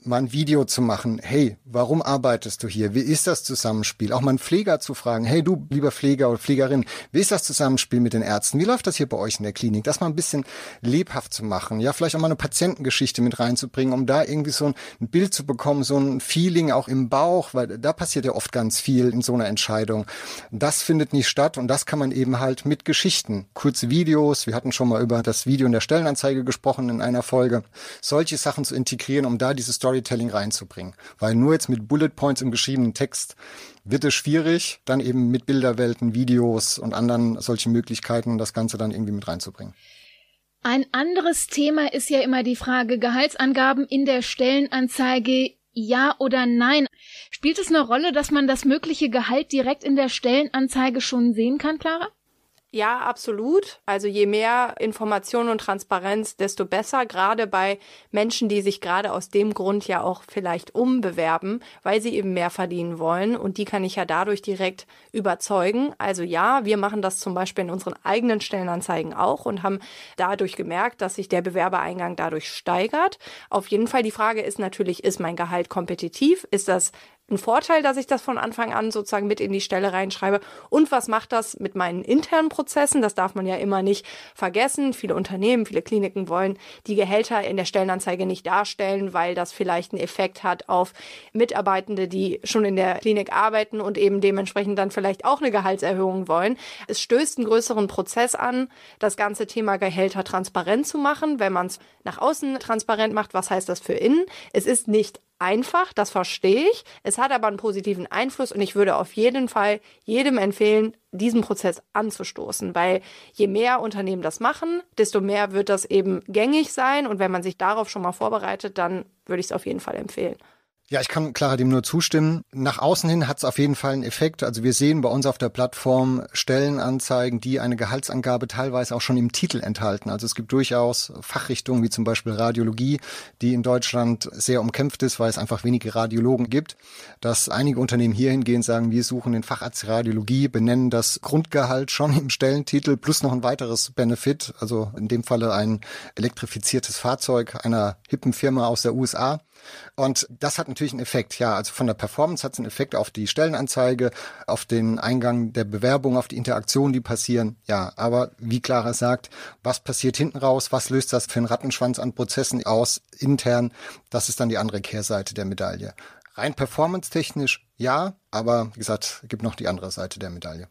mal ein Video zu machen. Hey, warum arbeitest du hier? Wie ist das Zusammenspiel? Auch mal einen Pfleger zu fragen. Hey, du, lieber Pfleger oder Pflegerin, wie ist das Zusammenspiel mit den Ärzten? Wie läuft das hier bei euch in der Klinik? Das mal ein bisschen lebhaft zu machen. Ja, vielleicht auch mal eine Patientengeschichte mit reinzubringen, um da irgendwie so ein Bild zu bekommen, so ein Feeling auch im Bauch, weil da passiert ja oft ganz viel in so einer Entscheidung. Das findet nicht statt und das kann man eben halt mit Geschichten, kurze Videos. Wir hatten schon mal über das Video in der Stellenanzeige gesprochen in einer Folge. Solche Sachen zu integrieren, um da diese Story Storytelling reinzubringen. Weil nur jetzt mit Bullet Points im geschriebenen Text wird es schwierig, dann eben mit Bilderwelten, Videos und anderen solchen Möglichkeiten das Ganze dann irgendwie mit reinzubringen. Ein anderes Thema ist ja immer die Frage Gehaltsangaben in der Stellenanzeige Ja oder nein? Spielt es eine Rolle, dass man das mögliche Gehalt direkt in der Stellenanzeige schon sehen kann, Clara? Ja, absolut. Also je mehr Information und Transparenz, desto besser, gerade bei Menschen, die sich gerade aus dem Grund ja auch vielleicht umbewerben, weil sie eben mehr verdienen wollen. Und die kann ich ja dadurch direkt überzeugen. Also ja, wir machen das zum Beispiel in unseren eigenen Stellenanzeigen auch und haben dadurch gemerkt, dass sich der Bewerbereingang dadurch steigert. Auf jeden Fall die Frage ist natürlich, ist mein Gehalt kompetitiv? Ist das ein Vorteil, dass ich das von Anfang an sozusagen mit in die Stelle reinschreibe. Und was macht das mit meinen internen Prozessen? Das darf man ja immer nicht vergessen. Viele Unternehmen, viele Kliniken wollen die Gehälter in der Stellenanzeige nicht darstellen, weil das vielleicht einen Effekt hat auf Mitarbeitende, die schon in der Klinik arbeiten und eben dementsprechend dann vielleicht auch eine Gehaltserhöhung wollen. Es stößt einen größeren Prozess an, das ganze Thema Gehälter transparent zu machen, wenn man es nach außen transparent macht. Was heißt das für innen? Es ist nicht einfach, das verstehe ich. Es hat aber einen positiven Einfluss und ich würde auf jeden Fall jedem empfehlen, diesen Prozess anzustoßen, weil je mehr Unternehmen das machen, desto mehr wird das eben gängig sein und wenn man sich darauf schon mal vorbereitet, dann würde ich es auf jeden Fall empfehlen. Ja, ich kann Clara dem nur zustimmen. Nach außen hin hat es auf jeden Fall einen Effekt. Also wir sehen bei uns auf der Plattform Stellenanzeigen, die eine Gehaltsangabe teilweise auch schon im Titel enthalten. Also es gibt durchaus Fachrichtungen wie zum Beispiel Radiologie, die in Deutschland sehr umkämpft ist, weil es einfach wenige Radiologen gibt. Dass einige Unternehmen hier hingehen, sagen, wir suchen den Facharzt Radiologie, benennen das Grundgehalt schon im Stellentitel plus noch ein weiteres Benefit, also in dem Falle ein elektrifiziertes Fahrzeug einer hippen Firma aus der USA. Und das hat natürlich einen Effekt, ja. Also von der Performance hat es einen Effekt auf die Stellenanzeige, auf den Eingang der Bewerbung, auf die Interaktionen, die passieren, ja. Aber wie Clara sagt, was passiert hinten raus? Was löst das für einen Rattenschwanz an Prozessen aus, intern? Das ist dann die andere Kehrseite der Medaille. Rein performance-technisch, ja. Aber wie gesagt, gibt noch die andere Seite der Medaille.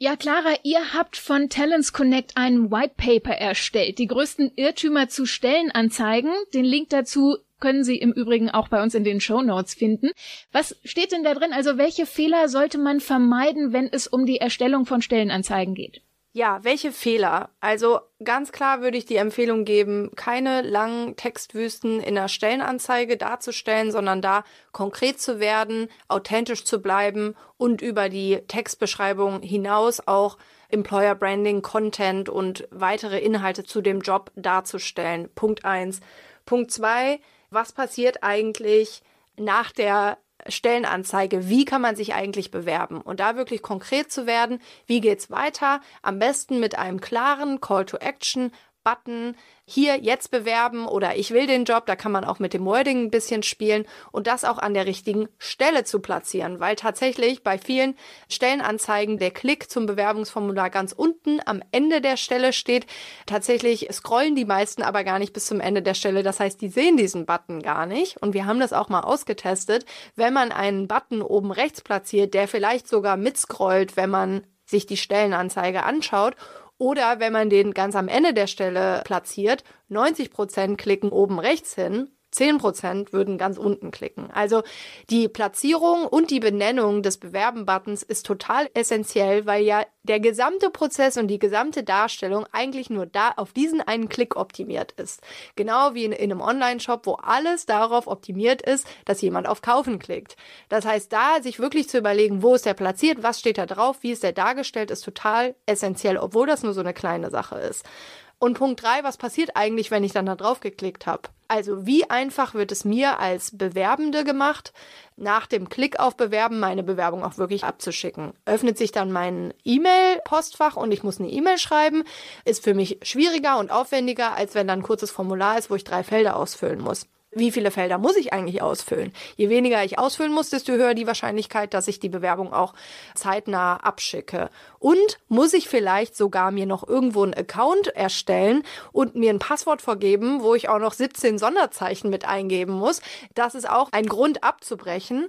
Ja, Clara, ihr habt von Talents Connect einen White Paper erstellt. Die größten Irrtümer zu Stellenanzeigen. Den Link dazu können Sie im Übrigen auch bei uns in den Show Notes finden. Was steht denn da drin? Also welche Fehler sollte man vermeiden, wenn es um die Erstellung von Stellenanzeigen geht? Ja, welche Fehler? Also ganz klar würde ich die Empfehlung geben, keine langen Textwüsten in der Stellenanzeige darzustellen, sondern da konkret zu werden, authentisch zu bleiben und über die Textbeschreibung hinaus auch Employer Branding, Content und weitere Inhalte zu dem Job darzustellen. Punkt eins. Punkt zwei was passiert eigentlich nach der Stellenanzeige, wie kann man sich eigentlich bewerben? Und da wirklich konkret zu werden, wie geht's weiter, am besten mit einem klaren Call to Action, Button, hier jetzt bewerben oder ich will den Job, da kann man auch mit dem Wording ein bisschen spielen und das auch an der richtigen Stelle zu platzieren, weil tatsächlich bei vielen Stellenanzeigen der Klick zum Bewerbungsformular ganz unten am Ende der Stelle steht. Tatsächlich scrollen die meisten aber gar nicht bis zum Ende der Stelle, das heißt, die sehen diesen Button gar nicht. Und wir haben das auch mal ausgetestet, wenn man einen Button oben rechts platziert, der vielleicht sogar mitscrollt, wenn man sich die Stellenanzeige anschaut oder wenn man den ganz am Ende der Stelle platziert, 90 Prozent klicken oben rechts hin 10 Prozent würden ganz unten klicken. Also die Platzierung und die Benennung des Bewerben-Buttons ist total essentiell, weil ja der gesamte Prozess und die gesamte Darstellung eigentlich nur da auf diesen einen Klick optimiert ist. Genau wie in, in einem Online-Shop, wo alles darauf optimiert ist, dass jemand auf Kaufen klickt. Das heißt, da sich wirklich zu überlegen, wo ist der platziert, was steht da drauf, wie ist der dargestellt, ist total essentiell, obwohl das nur so eine kleine Sache ist. Und Punkt drei, was passiert eigentlich, wenn ich dann da drauf geklickt habe? Also wie einfach wird es mir als Bewerbende gemacht, nach dem Klick auf Bewerben meine Bewerbung auch wirklich abzuschicken? Öffnet sich dann mein E-Mail-Postfach und ich muss eine E-Mail schreiben, ist für mich schwieriger und aufwendiger, als wenn dann ein kurzes Formular ist, wo ich drei Felder ausfüllen muss wie viele Felder muss ich eigentlich ausfüllen? Je weniger ich ausfüllen muss, desto höher die Wahrscheinlichkeit, dass ich die Bewerbung auch zeitnah abschicke. Und muss ich vielleicht sogar mir noch irgendwo einen Account erstellen und mir ein Passwort vergeben, wo ich auch noch 17 Sonderzeichen mit eingeben muss? Das ist auch ein Grund abzubrechen.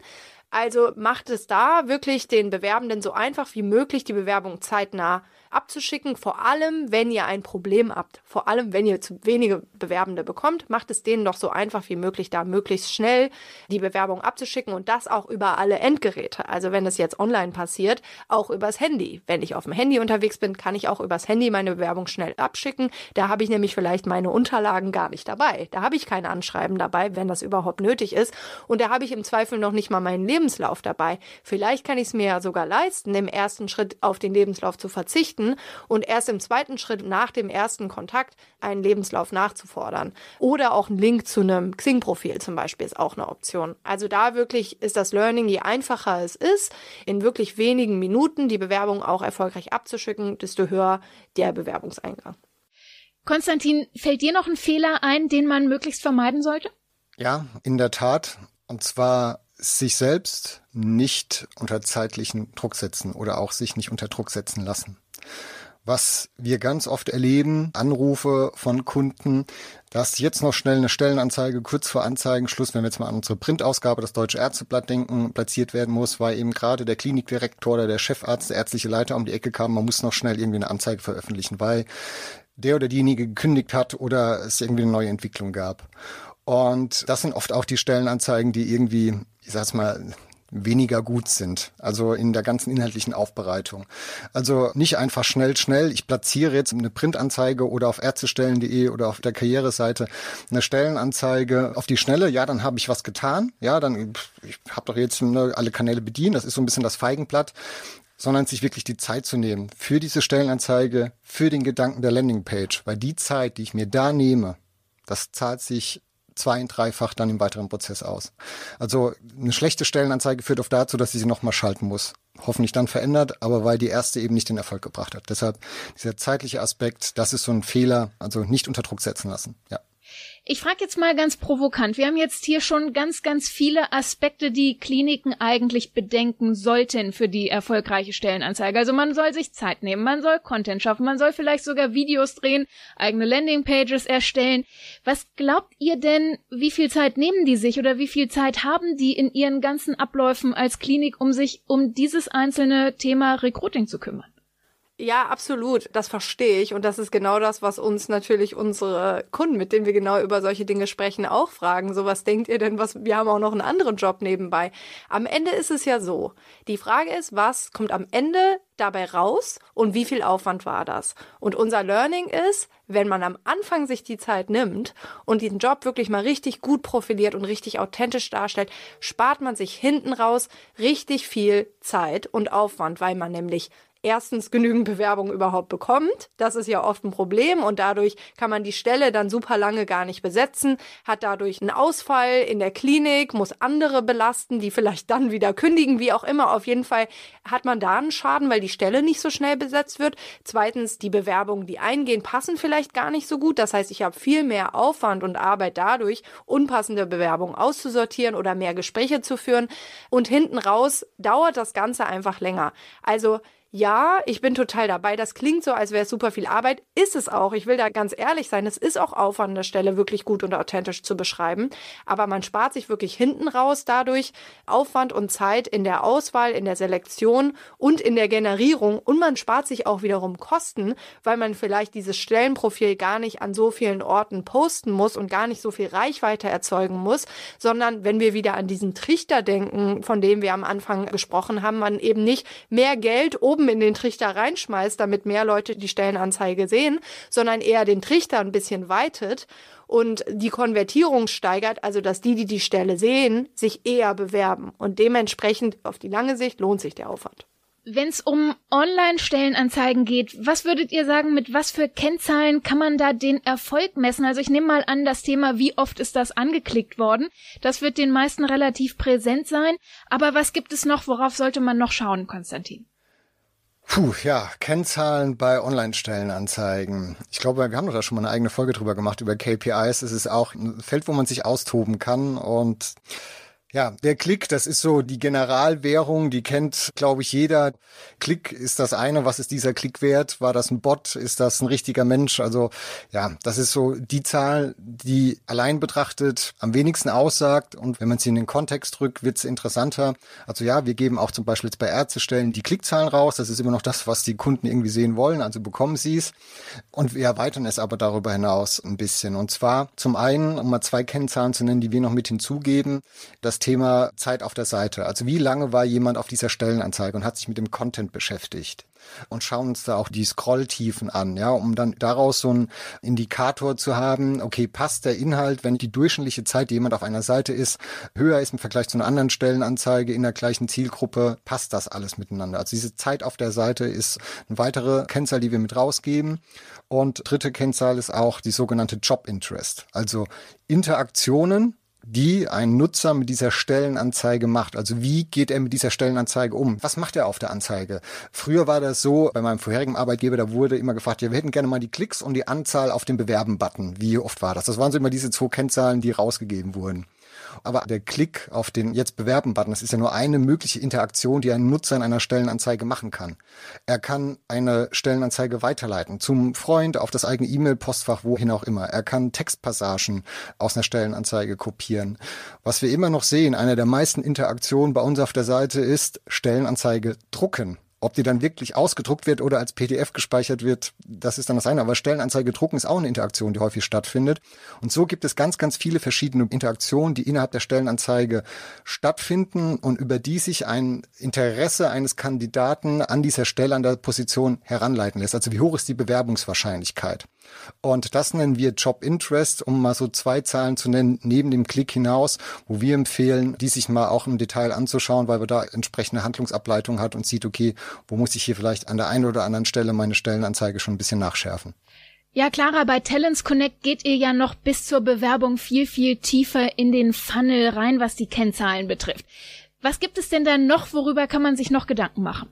Also macht es da wirklich den Bewerbenden so einfach wie möglich, die Bewerbung zeitnah abzuschicken, vor allem wenn ihr ein Problem habt, vor allem wenn ihr zu wenige Bewerbende bekommt, macht es denen doch so einfach wie möglich, da möglichst schnell die Bewerbung abzuschicken und das auch über alle Endgeräte. Also wenn es jetzt online passiert, auch übers Handy. Wenn ich auf dem Handy unterwegs bin, kann ich auch übers Handy meine Bewerbung schnell abschicken. Da habe ich nämlich vielleicht meine Unterlagen gar nicht dabei. Da habe ich kein Anschreiben dabei, wenn das überhaupt nötig ist. Und da habe ich im Zweifel noch nicht mal meinen Lebenslauf dabei. Vielleicht kann ich es mir ja sogar leisten, im ersten Schritt auf den Lebenslauf zu verzichten und erst im zweiten Schritt nach dem ersten Kontakt einen Lebenslauf nachzufordern. Oder auch ein Link zu einem Xing-Profil zum Beispiel ist auch eine Option. Also da wirklich ist das Learning, je einfacher es ist, in wirklich wenigen Minuten die Bewerbung auch erfolgreich abzuschicken, desto höher der Bewerbungseingang. Konstantin, fällt dir noch ein Fehler ein, den man möglichst vermeiden sollte? Ja, in der Tat. Und zwar sich selbst nicht unter zeitlichen Druck setzen oder auch sich nicht unter Druck setzen lassen. Was wir ganz oft erleben, Anrufe von Kunden, dass jetzt noch schnell eine Stellenanzeige kurz vor Anzeigenschluss, wenn wir jetzt mal an unsere Printausgabe, das Deutsche Ärzteblatt denken, platziert werden muss, weil eben gerade der Klinikdirektor oder der Chefarzt, der ärztliche Leiter um die Ecke kam, man muss noch schnell irgendwie eine Anzeige veröffentlichen, weil der oder diejenige gekündigt hat oder es irgendwie eine neue Entwicklung gab. Und das sind oft auch die Stellenanzeigen, die irgendwie, ich sag's mal, weniger gut sind. Also in der ganzen inhaltlichen Aufbereitung. Also nicht einfach schnell, schnell. Ich platziere jetzt eine Printanzeige oder auf ärztestellen.de oder auf der Karriereseite eine Stellenanzeige auf die Schnelle. Ja, dann habe ich was getan. Ja, dann ich habe doch jetzt ne, alle Kanäle bedient. Das ist so ein bisschen das Feigenblatt sondern sich wirklich die Zeit zu nehmen für diese Stellenanzeige, für den Gedanken der Landingpage, weil die Zeit, die ich mir da nehme, das zahlt sich zwei- und dreifach dann im weiteren Prozess aus. Also eine schlechte Stellenanzeige führt oft dazu, dass sie sie nochmal schalten muss. Hoffentlich dann verändert, aber weil die erste eben nicht den Erfolg gebracht hat. Deshalb dieser zeitliche Aspekt, das ist so ein Fehler, also nicht unter Druck setzen lassen. Ja. Ich frage jetzt mal ganz provokant. Wir haben jetzt hier schon ganz, ganz viele Aspekte, die Kliniken eigentlich bedenken sollten für die erfolgreiche Stellenanzeige. Also man soll sich Zeit nehmen, man soll Content schaffen, man soll vielleicht sogar Videos drehen, eigene Landingpages erstellen. Was glaubt ihr denn, wie viel Zeit nehmen die sich oder wie viel Zeit haben die in ihren ganzen Abläufen als Klinik, um sich um dieses einzelne Thema Recruiting zu kümmern? Ja, absolut. Das verstehe ich. Und das ist genau das, was uns natürlich unsere Kunden, mit denen wir genau über solche Dinge sprechen, auch fragen. So, was denkt ihr denn, was, wir haben auch noch einen anderen Job nebenbei. Am Ende ist es ja so. Die Frage ist, was kommt am Ende dabei raus und wie viel Aufwand war das? Und unser Learning ist, wenn man am Anfang sich die Zeit nimmt und diesen Job wirklich mal richtig gut profiliert und richtig authentisch darstellt, spart man sich hinten raus richtig viel Zeit und Aufwand, weil man nämlich erstens genügend Bewerbungen überhaupt bekommt. Das ist ja oft ein Problem und dadurch kann man die Stelle dann super lange gar nicht besetzen, hat dadurch einen Ausfall in der Klinik, muss andere belasten, die vielleicht dann wieder kündigen, wie auch immer. Auf jeden Fall hat man da einen Schaden, weil die Stelle nicht so schnell besetzt wird. Zweitens, die Bewerbungen, die eingehen, passen vielleicht gar nicht so gut. Das heißt, ich habe viel mehr Aufwand und Arbeit dadurch, unpassende Bewerbungen auszusortieren oder mehr Gespräche zu führen. Und hinten raus dauert das Ganze einfach länger. Also ja, ich bin total dabei. Das klingt so, als wäre es super viel Arbeit. Ist es auch. Ich will da ganz ehrlich sein. Es ist auch Aufwand an der Stelle, wirklich gut und authentisch zu beschreiben. Aber man spart sich wirklich hinten raus dadurch Aufwand und Zeit in der Auswahl, in der Selektion und in der Generierung. Und man spart sich auch wiederum Kosten, weil man vielleicht dieses Stellenprofil gar nicht an so vielen Orten posten muss und gar nicht so viel Reichweite erzeugen muss, sondern wenn wir wieder an diesen Trichter denken, von dem wir am Anfang gesprochen haben, man eben nicht mehr Geld oben oben in den Trichter reinschmeißt, damit mehr Leute die Stellenanzeige sehen, sondern eher den Trichter ein bisschen weitet und die Konvertierung steigert, also dass die, die die Stelle sehen, sich eher bewerben. Und dementsprechend auf die lange Sicht lohnt sich der Aufwand. Wenn es um Online-Stellenanzeigen geht, was würdet ihr sagen, mit was für Kennzahlen kann man da den Erfolg messen? Also ich nehme mal an, das Thema, wie oft ist das angeklickt worden? Das wird den meisten relativ präsent sein. Aber was gibt es noch? Worauf sollte man noch schauen, Konstantin? Puh, ja, Kennzahlen bei Online-Stellenanzeigen. Ich glaube, wir haben doch da schon mal eine eigene Folge drüber gemacht, über KPIs. Es ist auch ein Feld, wo man sich austoben kann und Ja, der Klick, das ist so die Generalwährung, die kennt, glaube ich, jeder. Klick ist das eine, was ist dieser Klick wert? War das ein Bot? Ist das ein richtiger Mensch? Also ja, das ist so die Zahl, die allein betrachtet am wenigsten aussagt. Und wenn man sie in den Kontext drückt, wird es interessanter. Also ja, wir geben auch zum Beispiel jetzt bei Ärztestellen die Klickzahlen raus. Das ist immer noch das, was die Kunden irgendwie sehen wollen. Also bekommen sie es. Und wir erweitern es aber darüber hinaus ein bisschen. Und zwar zum einen, um mal zwei Kennzahlen zu nennen, die wir noch mit hinzugeben. Das Thema Zeit auf der Seite. Also wie lange war jemand auf dieser Stellenanzeige und hat sich mit dem Content beschäftigt? Und schauen uns da auch die Scrolltiefen an, ja, um dann daraus so einen Indikator zu haben, okay, passt der Inhalt, wenn die durchschnittliche Zeit, die jemand auf einer Seite ist, höher ist im Vergleich zu einer anderen Stellenanzeige in der gleichen Zielgruppe, passt das alles miteinander. Also diese Zeit auf der Seite ist eine weitere Kennzahl, die wir mit rausgeben. Und dritte Kennzahl ist auch die sogenannte Job Interest. Also Interaktionen die ein Nutzer mit dieser Stellenanzeige macht. Also wie geht er mit dieser Stellenanzeige um? Was macht er auf der Anzeige? Früher war das so, bei meinem vorherigen Arbeitgeber, da wurde immer gefragt, ja, wir hätten gerne mal die Klicks und die Anzahl auf dem Bewerben-Button. Wie oft war das? Das waren so immer diese zwei Kennzahlen, die rausgegeben wurden. Aber der Klick auf den Jetzt bewerben-Button, das ist ja nur eine mögliche Interaktion, die ein Nutzer in einer Stellenanzeige machen kann. Er kann eine Stellenanzeige weiterleiten zum Freund, auf das eigene E-Mail-Postfach, wohin auch immer. Er kann Textpassagen aus einer Stellenanzeige kopieren. Was wir immer noch sehen, eine der meisten Interaktionen bei uns auf der Seite ist Stellenanzeige drucken. Ob die dann wirklich ausgedruckt wird oder als PDF gespeichert wird, das ist dann das eine. Aber Stellenanzeige drucken ist auch eine Interaktion, die häufig stattfindet. Und so gibt es ganz, ganz viele verschiedene Interaktionen, die innerhalb der Stellenanzeige stattfinden und über die sich ein Interesse eines Kandidaten an dieser Stelle, an der Position heranleiten lässt. Also wie hoch ist die Bewerbungswahrscheinlichkeit? Und das nennen wir Job Interest, um mal so zwei Zahlen zu nennen, neben dem Klick hinaus, wo wir empfehlen, die sich mal auch im Detail anzuschauen, weil wir da entsprechende Handlungsableitung hat und sieht, okay, wo muss ich hier vielleicht an der einen oder anderen Stelle meine Stellenanzeige schon ein bisschen nachschärfen. Ja, Clara, bei Talents Connect geht ihr ja noch bis zur Bewerbung viel, viel tiefer in den Funnel rein, was die Kennzahlen betrifft. Was gibt es denn da noch, worüber kann man sich noch Gedanken machen?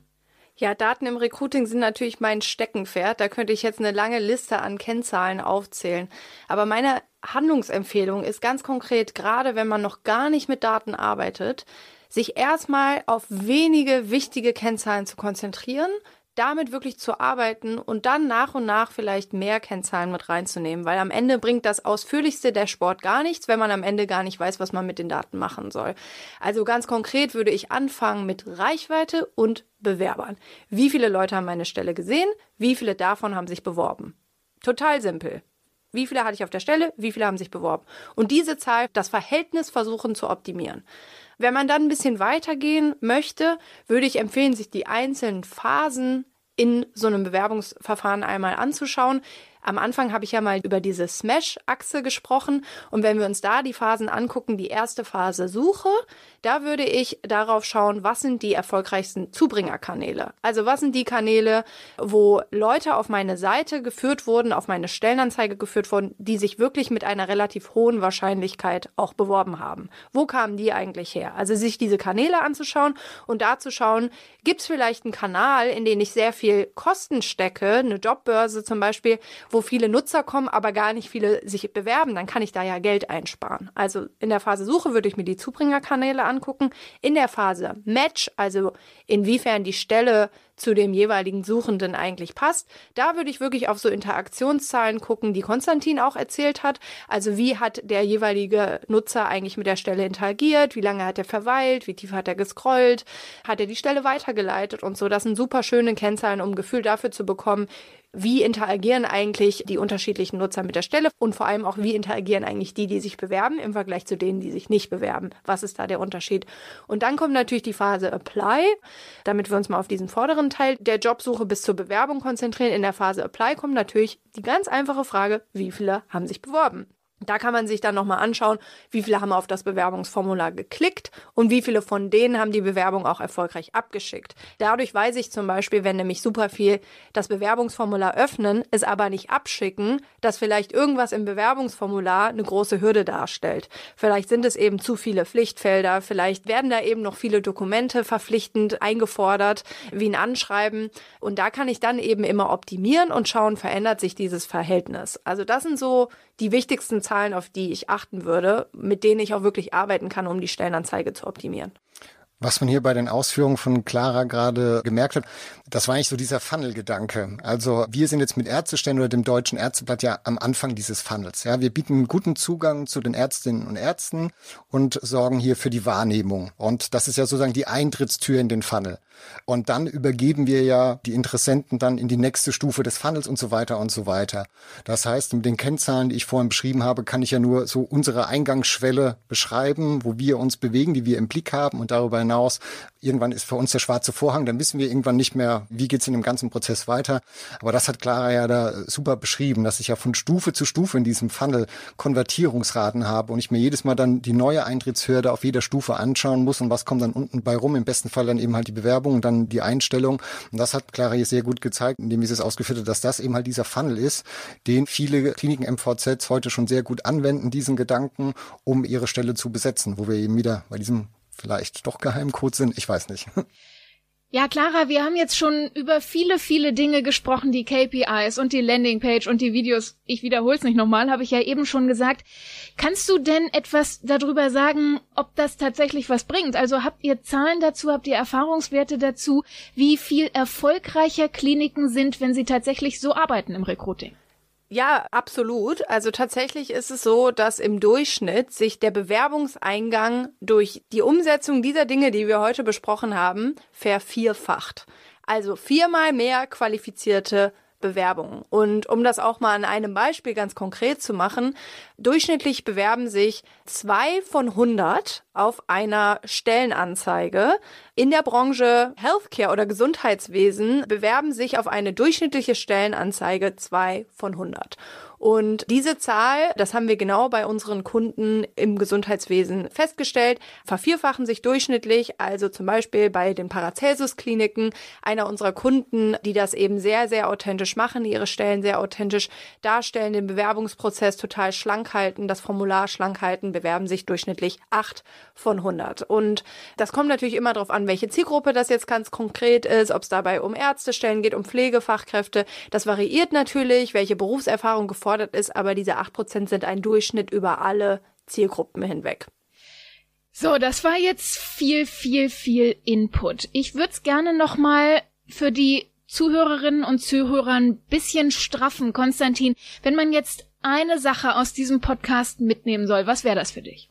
Ja, Daten im Recruiting sind natürlich mein Steckenpferd. Da könnte ich jetzt eine lange Liste an Kennzahlen aufzählen. Aber meine Handlungsempfehlung ist ganz konkret, gerade wenn man noch gar nicht mit Daten arbeitet, sich erstmal auf wenige wichtige Kennzahlen zu konzentrieren, damit wirklich zu arbeiten und dann nach und nach vielleicht mehr Kennzahlen mit reinzunehmen, weil am Ende bringt das ausführlichste der Sport gar nichts, wenn man am Ende gar nicht weiß, was man mit den Daten machen soll. Also ganz konkret würde ich anfangen mit Reichweite und Bewerbern. Wie viele Leute haben meine Stelle gesehen? Wie viele davon haben sich beworben? Total simpel. Wie viele hatte ich auf der Stelle? Wie viele haben sich beworben? Und diese Zahl, das Verhältnis versuchen zu optimieren. Wenn man dann ein bisschen weitergehen möchte, würde ich empfehlen, sich die einzelnen Phasen in so einem Bewerbungsverfahren einmal anzuschauen. Am Anfang habe ich ja mal über diese Smash-Achse gesprochen. Und wenn wir uns da die Phasen angucken, die erste Phase Suche, da würde ich darauf schauen, was sind die erfolgreichsten Zubringerkanäle. Also was sind die Kanäle, wo Leute auf meine Seite geführt wurden, auf meine Stellenanzeige geführt wurden, die sich wirklich mit einer relativ hohen Wahrscheinlichkeit auch beworben haben. Wo kamen die eigentlich her? Also sich diese Kanäle anzuschauen und da zu schauen, gibt es vielleicht einen Kanal, in den ich sehr viel Kosten stecke, eine Jobbörse zum Beispiel, wo wo viele Nutzer kommen, aber gar nicht viele sich bewerben, dann kann ich da ja Geld einsparen. Also in der Phase Suche würde ich mir die Zubringerkanäle angucken. In der Phase Match, also inwiefern die Stelle zu dem jeweiligen Suchenden eigentlich passt. Da würde ich wirklich auf so Interaktionszahlen gucken, die Konstantin auch erzählt hat. Also wie hat der jeweilige Nutzer eigentlich mit der Stelle interagiert? Wie lange hat er verweilt? Wie tief hat er gescrollt? Hat er die Stelle weitergeleitet und so? Das sind super schöne Kennzahlen, um ein Gefühl dafür zu bekommen, wie interagieren eigentlich die unterschiedlichen Nutzer mit der Stelle und vor allem auch, wie interagieren eigentlich die, die sich bewerben im Vergleich zu denen, die sich nicht bewerben. Was ist da der Unterschied? Und dann kommt natürlich die Phase Apply, damit wir uns mal auf diesen vorderen Teil der Jobsuche bis zur Bewerbung konzentrieren. In der Phase Apply kommt natürlich die ganz einfache Frage, wie viele haben sich beworben? Da kann man sich dann nochmal anschauen, wie viele haben auf das Bewerbungsformular geklickt und wie viele von denen haben die Bewerbung auch erfolgreich abgeschickt. Dadurch weiß ich zum Beispiel, wenn nämlich super viel das Bewerbungsformular öffnen, es aber nicht abschicken, dass vielleicht irgendwas im Bewerbungsformular eine große Hürde darstellt. Vielleicht sind es eben zu viele Pflichtfelder, vielleicht werden da eben noch viele Dokumente verpflichtend eingefordert, wie ein Anschreiben. Und da kann ich dann eben immer optimieren und schauen, verändert sich dieses Verhältnis. Also das sind so die wichtigsten Zahlen, auf die ich achten würde, mit denen ich auch wirklich arbeiten kann, um die Stellenanzeige zu optimieren. Was man hier bei den Ausführungen von Clara gerade gemerkt hat, das war eigentlich so dieser Funnel-Gedanke. Also wir sind jetzt mit Ärztestellen oder dem Deutschen Ärzteblatt ja am Anfang dieses Funnels. Ja, wir bieten guten Zugang zu den Ärztinnen und Ärzten und sorgen hier für die Wahrnehmung. Und das ist ja sozusagen die Eintrittstür in den Funnel. Und dann übergeben wir ja die Interessenten dann in die nächste Stufe des Funnels und so weiter und so weiter. Das heißt, mit den Kennzahlen, die ich vorhin beschrieben habe, kann ich ja nur so unsere Eingangsschwelle beschreiben, wo wir uns bewegen, die wir im Blick haben und darüber hinaus, irgendwann ist für uns der schwarze Vorhang, dann wissen wir irgendwann nicht mehr, wie geht's in dem ganzen Prozess weiter. Aber das hat Clara ja da super beschrieben, dass ich ja von Stufe zu Stufe in diesem Funnel Konvertierungsraten habe und ich mir jedes Mal dann die neue Eintrittshürde auf jeder Stufe anschauen muss und was kommt dann unten bei rum. Im besten Fall dann eben halt die Bewerbung und dann die Einstellung. Und das hat Clara hier sehr gut gezeigt, indem sie es ausgeführt hat, dass das eben halt dieser Funnel ist, den viele Kliniken MVZs heute schon sehr gut anwenden, diesen Gedanken, um ihre Stelle zu besetzen, wo wir eben wieder bei diesem vielleicht doch Geheimcode sind. Ich weiß nicht. Ja, Clara, wir haben jetzt schon über viele, viele Dinge gesprochen, die KPIs und die Landingpage und die Videos. Ich wiederhole es nicht nochmal, habe ich ja eben schon gesagt. Kannst du denn etwas darüber sagen, ob das tatsächlich was bringt? Also habt ihr Zahlen dazu, habt ihr Erfahrungswerte dazu, wie viel erfolgreicher Kliniken sind, wenn sie tatsächlich so arbeiten im Recruiting? Ja, absolut. Also tatsächlich ist es so, dass im Durchschnitt sich der Bewerbungseingang durch die Umsetzung dieser Dinge, die wir heute besprochen haben, vervierfacht. Also viermal mehr qualifizierte Bewerbungen. Und um das auch mal an einem Beispiel ganz konkret zu machen, durchschnittlich bewerben sich zwei von 100 auf einer Stellenanzeige. In der Branche Healthcare oder Gesundheitswesen bewerben sich auf eine durchschnittliche Stellenanzeige zwei von 100. Und diese Zahl, das haben wir genau bei unseren Kunden im Gesundheitswesen festgestellt, vervierfachen sich durchschnittlich. Also zum Beispiel bei den Paracelsus-Kliniken, einer unserer Kunden, die das eben sehr, sehr authentisch machen, ihre Stellen sehr authentisch darstellen, den Bewerbungsprozess total schlank halten, das Formular schlank halten, bewerben sich durchschnittlich acht von 100. Und das kommt natürlich immer darauf an, welche Zielgruppe das jetzt ganz konkret ist, ob es dabei um Ärztestellen geht, um Pflegefachkräfte. Das variiert natürlich, welche Berufserfahrung gefordert ist, aber diese 8% sind ein Durchschnitt über alle Zielgruppen hinweg. So, das war jetzt viel, viel, viel Input. Ich würde es gerne nochmal für die Zuhörerinnen und Zuhörer ein bisschen straffen. Konstantin, wenn man jetzt eine Sache aus diesem Podcast mitnehmen soll, was wäre das für dich?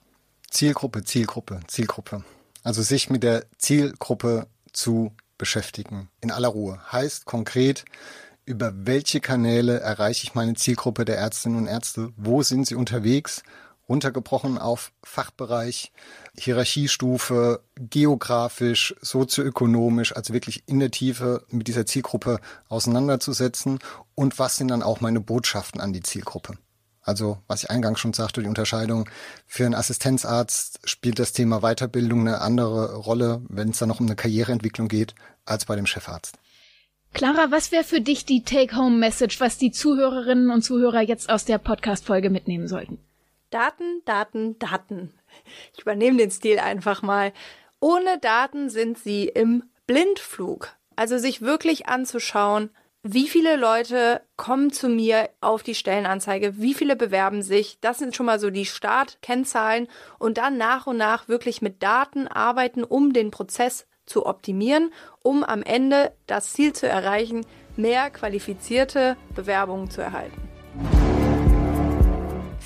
Zielgruppe, Zielgruppe, Zielgruppe. Also sich mit der Zielgruppe zu beschäftigen. In aller Ruhe. Heißt konkret, über welche Kanäle erreiche ich meine Zielgruppe der Ärztinnen und Ärzte? Wo sind sie unterwegs? Runtergebrochen auf Fachbereich, Hierarchiestufe, geografisch, sozioökonomisch, also wirklich in der Tiefe mit dieser Zielgruppe auseinanderzusetzen. Und was sind dann auch meine Botschaften an die Zielgruppe? Also, was ich eingangs schon sagte, die Unterscheidung. Für einen Assistenzarzt spielt das Thema Weiterbildung eine andere Rolle, wenn es dann noch um eine Karriereentwicklung geht, als bei dem Chefarzt. Clara, was wäre für dich die Take-Home-Message, was die Zuhörerinnen und Zuhörer jetzt aus der Podcast-Folge mitnehmen sollten? Daten, Daten, Daten. Ich übernehme den Stil einfach mal. Ohne Daten sind sie im Blindflug. Also sich wirklich anzuschauen, wie viele Leute kommen zu mir auf die Stellenanzeige, wie viele bewerben sich. Das sind schon mal so die Startkennzahlen und dann nach und nach wirklich mit Daten arbeiten, um den Prozess zu optimieren, um am Ende das Ziel zu erreichen, mehr qualifizierte Bewerbungen zu erhalten.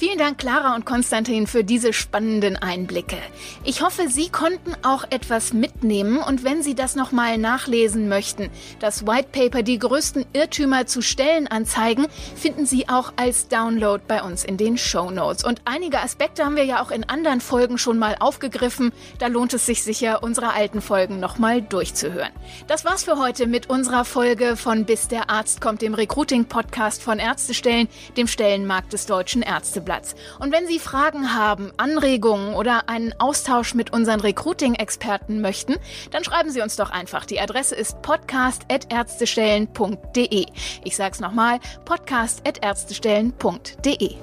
Vielen Dank, Clara und Konstantin, für diese spannenden Einblicke. Ich hoffe, Sie konnten auch etwas mitnehmen und wenn Sie das nochmal nachlesen möchten, das White Paper Die größten Irrtümer zu Stellenanzeigen, finden Sie auch als Download bei uns in den Show Notes. Und einige Aspekte haben wir ja auch in anderen Folgen schon mal aufgegriffen. Da lohnt es sich sicher, unsere alten Folgen nochmal durchzuhören. Das war's für heute mit unserer Folge von Bis der Arzt kommt, dem Recruiting-Podcast von Ärztestellen, dem Stellenmarkt des Deutschen Ärzteblatts. Arbeitsplatz. Und wenn Sie Fragen haben, Anregungen oder einen Austausch mit unseren Recruiting-Experten möchten, dann schreiben Sie uns doch einfach. Die Adresse ist podcast.ärztestellen.de. Ich sage es nochmal, podcast.ärztestellen.de.